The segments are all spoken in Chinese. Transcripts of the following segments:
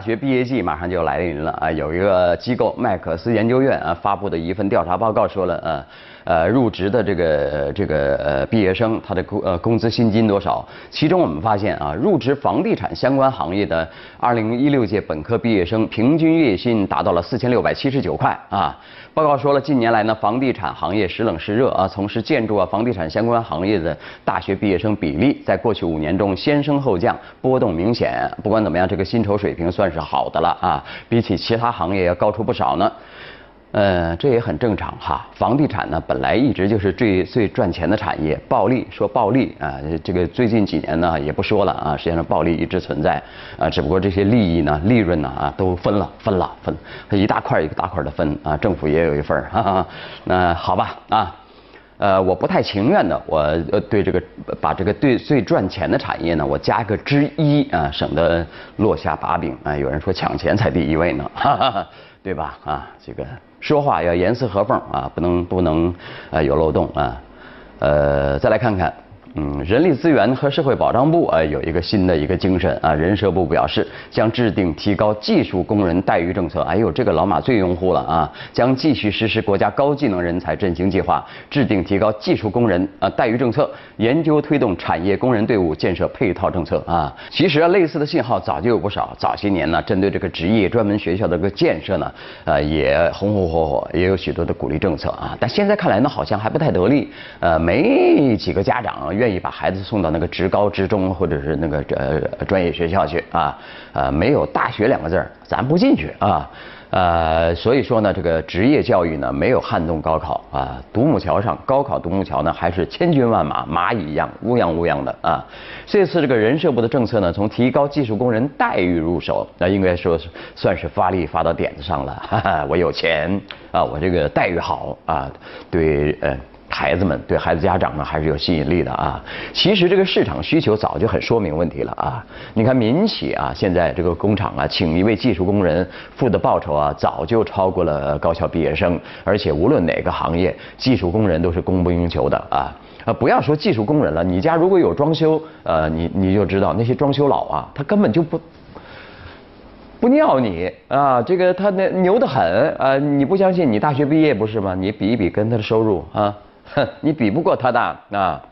大学毕业季马上就要来临了啊！有一个机构麦克斯研究院啊发布的一份调查报告说了啊，呃，入职的这个这个呃毕业生他的工呃工资薪金多少？其中我们发现啊，入职房地产相关行业的2016届本科毕业生平均月薪达到了4679块啊。报告说了，近年来呢，房地产行业时冷时热啊，从事建筑啊、房地产相关行业的大学毕业生比例，在过去五年中先升后降，波动明显。不管怎么样，这个薪酬水平算是好的了啊，比起其他行业要高出不少呢。呃，这也很正常哈。房地产呢，本来一直就是最最赚钱的产业，暴利说暴利啊，这个最近几年呢也不说了啊，实际上暴利一直存在啊，只不过这些利益呢、利润呢啊都分了分了分，一大块一个大块的分啊，政府也有一份儿。那好吧啊，呃，我不太情愿的，我呃对这个把这个对最赚钱的产业呢，我加个之一啊，省得落下把柄啊。有人说抢钱才第一位呢，哈哈，对吧？啊，这个。说话要严丝合缝啊，不能不能呃有漏洞啊，呃，再来看看。嗯，人力资源和社会保障部啊有一个新的一个精神啊，人社部表示将制定提高技术工人待遇政策。哎呦，这个老马最拥护了啊！将继续实施国家高技能人才振兴计划，制定提高技术工人啊待遇政策，研究推动产业工人队伍建设配套政策啊。其实啊，类似的信号早就有不少。早些年呢，针对这个职业专门学校的个建设呢，呃，也红红火火，也有许多的鼓励政策啊。但现在看来呢，好像还不太得力。呃，没几个家长。愿意把孩子送到那个职高、职中或者是那个呃专业学校去啊？呃，没有大学两个字儿，咱不进去啊。呃，所以说呢，这个职业教育呢，没有撼动高考啊。独木桥上，高考独木桥呢，还是千军万马，蚂蚁一样乌泱乌泱的啊。这次这个人社部的政策呢，从提高技术工人待遇入手，那应该说是算是发力发到点子上了。哈哈，我有钱啊，我这个待遇好啊，对呃。孩子们对孩子家长呢还是有吸引力的啊。其实这个市场需求早就很说明问题了啊。你看民企啊，现在这个工厂啊，请一位技术工人付的报酬啊，早就超过了高校毕业生。而且无论哪个行业，技术工人都是供不应求的啊。啊，不要说技术工人了，你家如果有装修，呃，你你就知道那些装修佬啊，他根本就不不尿你啊。这个他那牛得很啊。你不相信？你大学毕业不是吗？你比一比跟他的收入啊。哼，你比不过他的啊！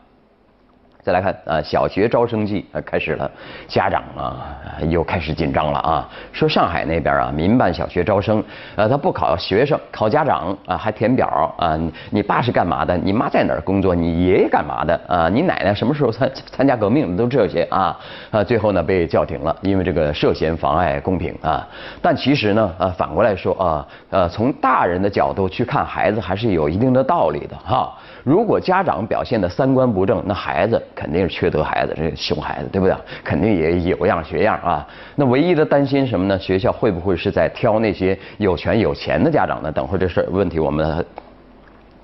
再来看啊，小学招生季啊开始了，家长啊又开始紧张了啊。说上海那边啊，民办小学招生，呃，他不考学生，考家长啊，还填表啊。你爸是干嘛的？你妈在哪儿工作？你爷爷干嘛的？啊，你奶奶什么时候参参加革命？都这些啊啊，最后呢被叫停了，因为这个涉嫌妨碍公平啊。但其实呢，呃，反过来说啊，呃，从大人的角度去看孩子，还是有一定的道理的哈。如果家长表现的三观不正，那孩子肯定是缺德孩子，这熊孩子，对不对？肯定也有样学样啊。那唯一的担心什么呢？学校会不会是在挑那些有权有钱的家长呢？等会儿这事问题我们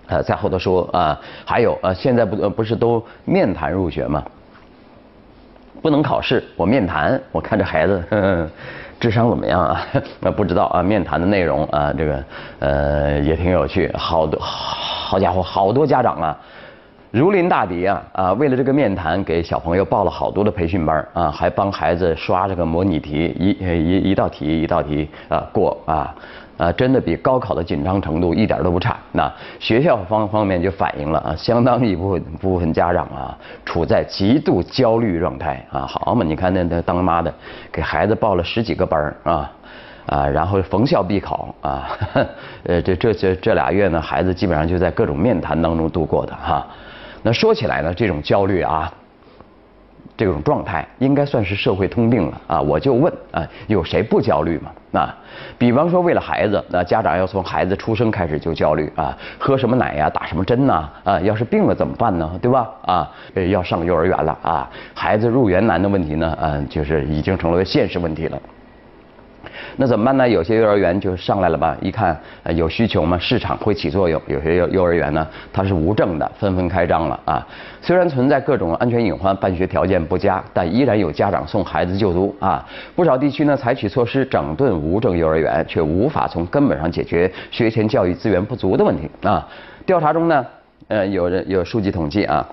呃在后头说啊。还有呃，现在不不是都面谈入学吗？不能考试，我面谈，我看这孩子 智商怎么样啊？那 不知道啊。面谈的内容啊，这个呃也挺有趣，好多。好家伙，好多家长啊，如临大敌啊啊！为了这个面谈，给小朋友报了好多的培训班啊，还帮孩子刷这个模拟题，一一一道题一道题啊过啊啊！真的比高考的紧张程度一点都不差。那学校方方面就反映了啊，相当一部分部分家长啊，处在极度焦虑状态啊。好嘛，你看那那当妈的，给孩子报了十几个班啊。啊，然后逢校必考啊，呃，这这这这俩月呢，孩子基本上就在各种面谈当中度过的哈。那说起来呢，这种焦虑啊，这种状态应该算是社会通病了啊。我就问啊，有谁不焦虑吗？啊，比方说为了孩子，那家长要从孩子出生开始就焦虑啊，喝什么奶呀，打什么针呐，啊，要是病了怎么办呢？对吧？啊，要上幼儿园了啊，孩子入园难的问题呢，嗯，就是已经成为现实问题了。那怎么办呢？有些幼儿园就上来了吧，一看有需求嘛，市场会起作用。有些幼幼儿园呢，它是无证的，纷纷开张了啊。虽然存在各种安全隐患，办学条件不佳，但依然有家长送孩子就读啊。不少地区呢，采取措施整顿无证幼儿园，却无法从根本上解决学前教育资源不足的问题啊。调查中呢，呃，有人有数据统计啊。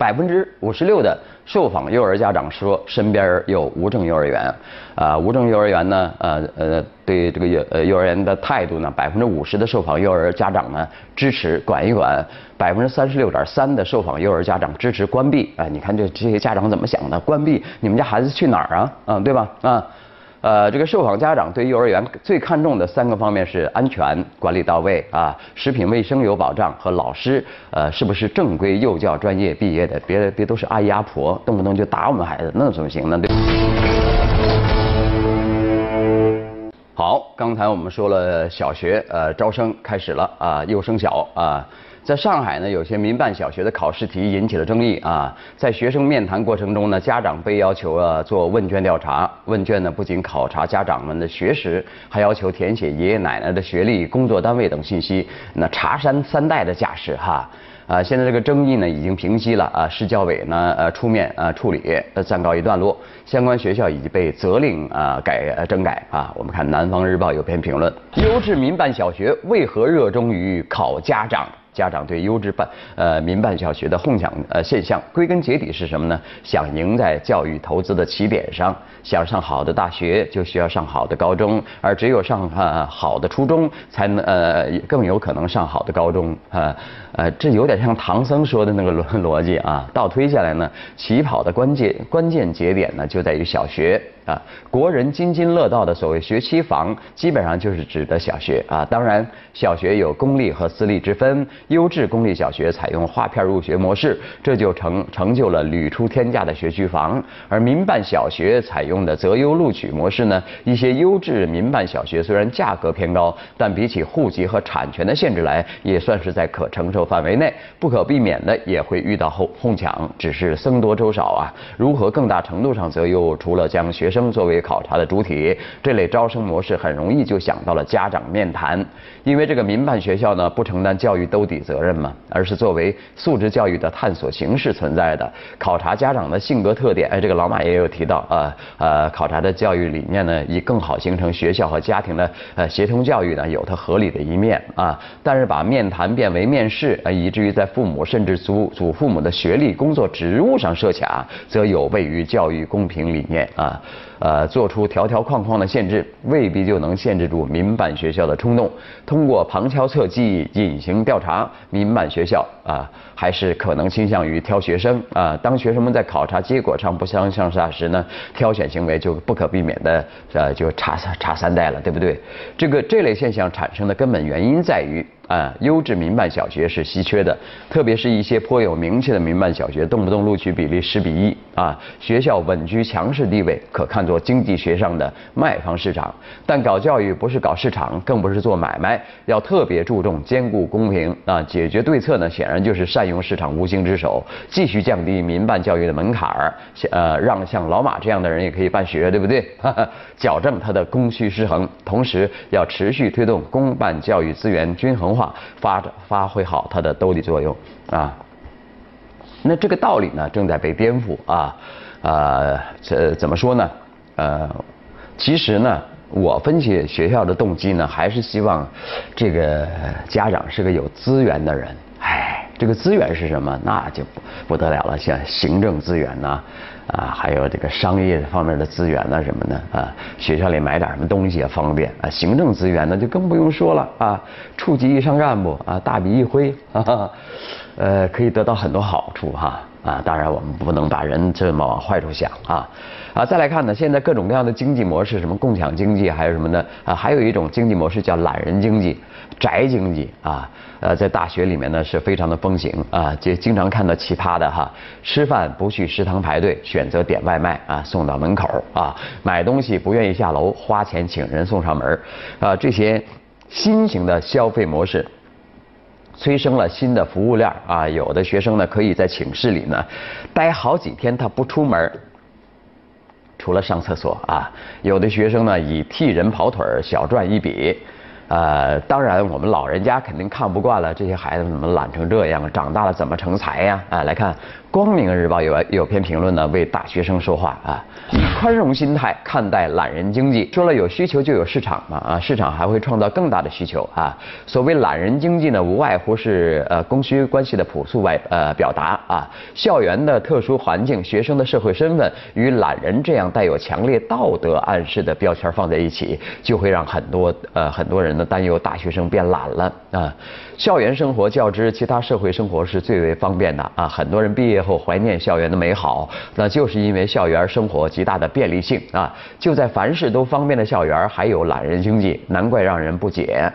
百分之五十六的受访幼儿家长说身边有无证幼儿园，啊，无证幼儿园呢，呃呃，对这个幼呃幼儿园的态度呢，百分之五十的受访幼儿家长呢支持管一管，百分之三十六点三的受访幼儿家长支持关闭，啊，你看这这些家长怎么想的？关闭你们家孩子去哪儿啊？嗯，对吧？啊。呃，这个受访家长对幼儿园最看重的三个方面是安全管理到位啊，食品卫生有保障和老师呃是不是正规幼教专业毕业的，别别都是阿姨阿婆，动不动就打我们孩子，那怎么行呢？对。好，刚才我们说了小学呃招生开始了啊，幼升小啊。在上海呢，有些民办小学的考试题引起了争议啊。在学生面谈过程中呢，家长被要求啊做问卷调查。问卷呢不仅考察家长们的学识，还要求填写爷爷奶奶的学历、工作单位等信息。那查三三代的架势哈啊！现在这个争议呢已经平息了啊。市教委呢呃出面呃处理，暂告一段落。相关学校已经被责令啊改呃整改啊。我们看《南方日报》有篇评论：优质民办小学为何热衷于考家长？家长对优质办呃民办小学的哄抢呃现象，归根结底是什么呢？想赢在教育投资的起点上，想上好的大学就需要上好的高中，而只有上呃好的初中，才能呃更有可能上好的高中啊呃这有点像唐僧说的那个逻逻辑啊。倒推下来呢，起跑的关键关键节点呢就在于小学。国人津津乐道的所谓学区房，基本上就是指的小学啊。当然，小学有公立和私立之分，优质公立小学采用划片入学模式，这就成成就了屡出天价的学区房。而民办小学采用的择优录取模式呢，一些优质民办小学虽然价格偏高，但比起户籍和产权的限制来，也算是在可承受范围内。不可避免的也会遇到哄哄抢，只是僧多粥少啊。如何更大程度上择优，除了将学生生作为考察的主体，这类招生模式很容易就想到了家长面谈，因为这个民办学校呢不承担教育兜底责任嘛，而是作为素质教育的探索形式存在的。考察家长的性格特点，哎，这个老马也有提到啊，呃，考察的教育理念呢，以更好形成学校和家庭的呃协同教育呢，有它合理的一面啊。但是把面谈变为面试，呃，以至于在父母甚至祖祖父母的学历、工作职务上设卡，则有悖于教育公平理念啊。呃，做出条条框框的限制，未必就能限制住民办学校的冲动。通过旁敲侧击、隐形调查，民办学校啊，还是可能倾向于挑学生啊。当学生们在考察结果上不相上下时呢，挑选行为就不可避免的呃，就差差三代了，对不对？这个这类现象产生的根本原因在于。啊，优质民办小学是稀缺的，特别是一些颇有名气的民办小学，动不动录取比例十比一啊，学校稳居强势地位，可看作经济学上的卖方市场。但搞教育不是搞市场，更不是做买卖，要特别注重兼顾公平啊。解决对策呢，显然就是善用市场无形之手，继续降低民办教育的门槛儿，呃，让像老马这样的人也可以办学，对不对？哈 哈矫正它的供需失衡，同时要持续推动公办教育资源均衡化。发发挥好它的兜底作用啊，那这个道理呢正在被颠覆啊，呃，这怎么说呢？呃，其实呢，我分析学校的动机呢，还是希望这个家长是个有资源的人。这个资源是什么？那就不得了了，像行政资源呐。啊，还有这个商业方面的资源呐什么的啊，学校里买点什么东西也方便啊。行政资源那就更不用说了啊，处级以上干部啊，大笔一挥，呃，可以得到很多好处哈啊。当然我们不能把人这么往坏处想啊啊。再来看呢，现在各种各样的经济模式，什么共享经济，还有什么呢啊？还有一种经济模式叫懒人经济。宅经济啊，呃，在大学里面呢是非常的风行啊，就经常看到奇葩的哈，吃饭不去食堂排队，选择点外卖啊，送到门口啊，买东西不愿意下楼，花钱请人送上门啊，这些新型的消费模式，催生了新的服务链啊，有的学生呢可以在寝室里呢待好几天，他不出门，除了上厕所啊，有的学生呢以替人跑腿小赚一笔。呃，当然，我们老人家肯定看不惯了，这些孩子怎么懒成这样？长大了怎么成才呀？啊，来看光明日报有有篇评论呢，为大学生说话啊，以 宽容心态看待懒人经济，说了有需求就有市场嘛啊，市场还会创造更大的需求啊。所谓懒人经济呢，无外乎是呃供需关系的朴素外呃表达啊。校园的特殊环境、学生的社会身份与懒人这样带有强烈道德暗示的标签放在一起，就会让很多呃很多人呢担忧大学生变懒了啊。校园生活较之其他社会生活是最为方便的啊，很多人毕业后怀念校园的美好，那就是因为校园生活极大的便利性啊。就在凡事都方便的校园，还有懒人经济，难怪让人不解。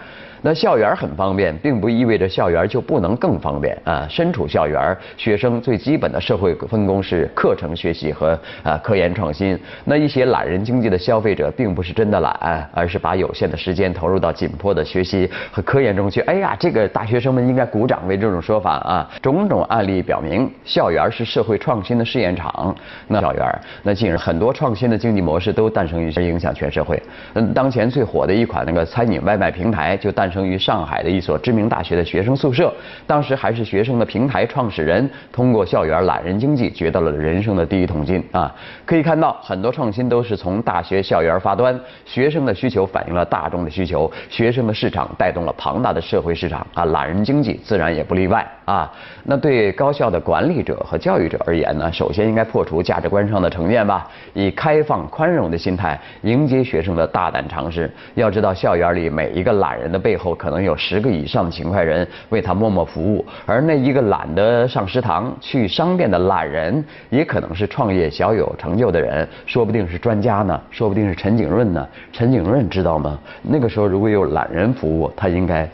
那校园很方便，并不意味着校园就不能更方便啊。身处校园，学生最基本的社会分工是课程学习和啊科研创新。那一些懒人经济的消费者，并不是真的懒，而是把有限的时间投入到紧迫的学习和科研中去。哎呀，这个大学生们应该鼓掌为这种说法啊。种种案例表明，校园是社会创新的试验场。那校园，那近日很多创新的经济模式都诞生于影响全社会。嗯，当前最火的一款那个餐饮外卖平台就诞生。生于上海的一所知名大学的学生宿舍，当时还是学生的平台创始人通过校园懒人经济掘到了人生的第一桶金啊！可以看到，很多创新都是从大学校园发端，学生的需求反映了大众的需求，学生的市场带动了庞大的社会市场啊！懒人经济自然也不例外啊！那对高校的管理者和教育者而言呢，首先应该破除价值观上的成见吧，以开放宽容的心态迎接学生的大胆尝试。要知道，校园里每一个懒人的背后。后可能有十个以上的勤快人为他默默服务，而那一个懒得上食堂、去商店的懒人，也可能是创业小有成就的人，说不定是专家呢，说不定是陈景润呢。陈景润知道吗？那个时候如果有懒人服务，他应该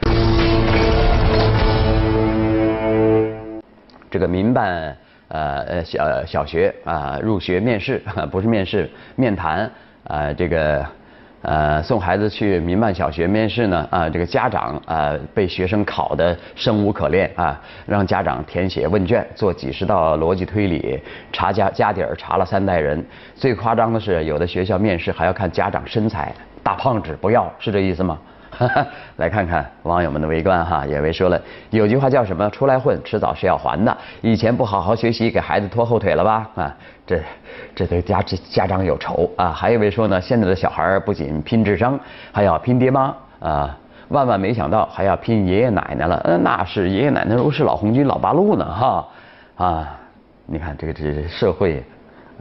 这个民办呃呃小小学啊入学面试不是面试面谈啊这个。呃，送孩子去民办小学面试呢，啊，这个家长啊被学生考得生无可恋啊，让家长填写问卷，做几十道逻辑推理，查家家底儿，查了三代人。最夸张的是，有的学校面试还要看家长身材，大胖子不要，是这意思吗？来看看网友们的围观哈，也为说了，有句话叫什么？出来混，迟早是要还的。以前不好好学习，给孩子拖后腿了吧？啊，这这对家这家长有仇啊。还有一位说呢，现在的小孩不仅拼智商，还要拼爹妈啊。万万没想到还要拼爷爷奶奶了。嗯，那是爷爷奶奶都是老红军老八路呢哈。啊，你看这个这社会，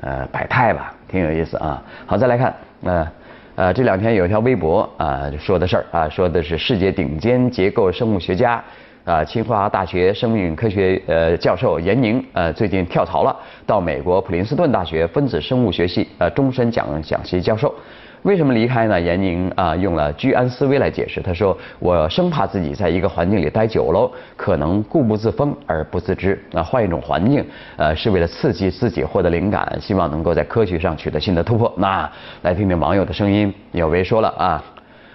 呃，百态吧，挺有意思啊。好，再来看，呃。呃，这两天有一条微博啊，说的事儿啊，说的是世界顶尖结构生物学家，啊，清华大学生命科学呃教授闫宁，呃，最近跳槽了，到美国普林斯顿大学分子生物学系呃终身讲讲席教授。为什么离开呢？闫宁啊，用了居安思危来解释。他说：“我生怕自己在一个环境里待久了，可能固步自封而不自知。那换一种环境，呃，是为了刺激自己获得灵感，希望能够在科学上取得新的突破。”那来听听网友的声音。有位说了啊。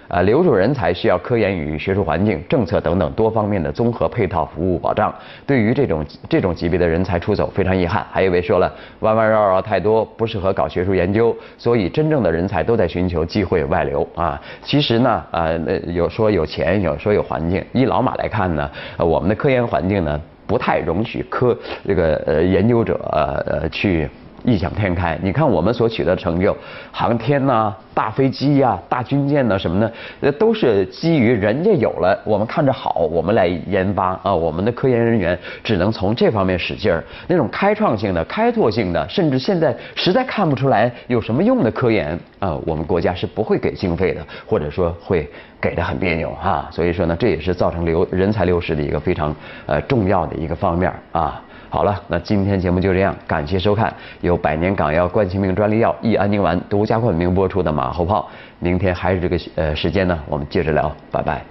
啊，留住人才需要科研与学术环境、政策等等多方面的综合配套服务保障。对于这种这种级别的人才出走，非常遗憾。还有一位说了，弯弯绕绕太多，不适合搞学术研究，所以真正的人才都在寻求机会外流啊。其实呢，啊，有说有钱，有说有环境。依老马来看呢，我们的科研环境呢，不太容许科这个呃研究者呃呃去。异想天开，你看我们所取得成就，航天呐、大飞机呀、大军舰呐什么的，呃，都是基于人家有了，我们看着好，我们来研发啊。我们的科研人员只能从这方面使劲儿，那种开创性的、开拓性的，甚至现在实在看不出来有什么用的科研啊，我们国家是不会给经费的，或者说会给的很别扭哈。所以说呢，这也是造成流人才流失的一个非常呃重要的一个方面啊。好了，那今天节目就这样，感谢收看由百年港药冠心病专利药益安宁丸独家冠名播出的马后炮。明天还是这个呃时间呢，我们接着聊，拜拜。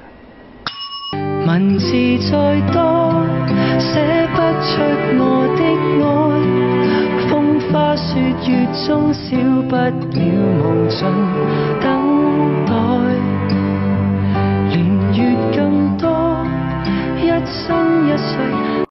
文字再多，写不出我的爱。风花雪月中，少不了忙尽等待。年月更多，一生一世。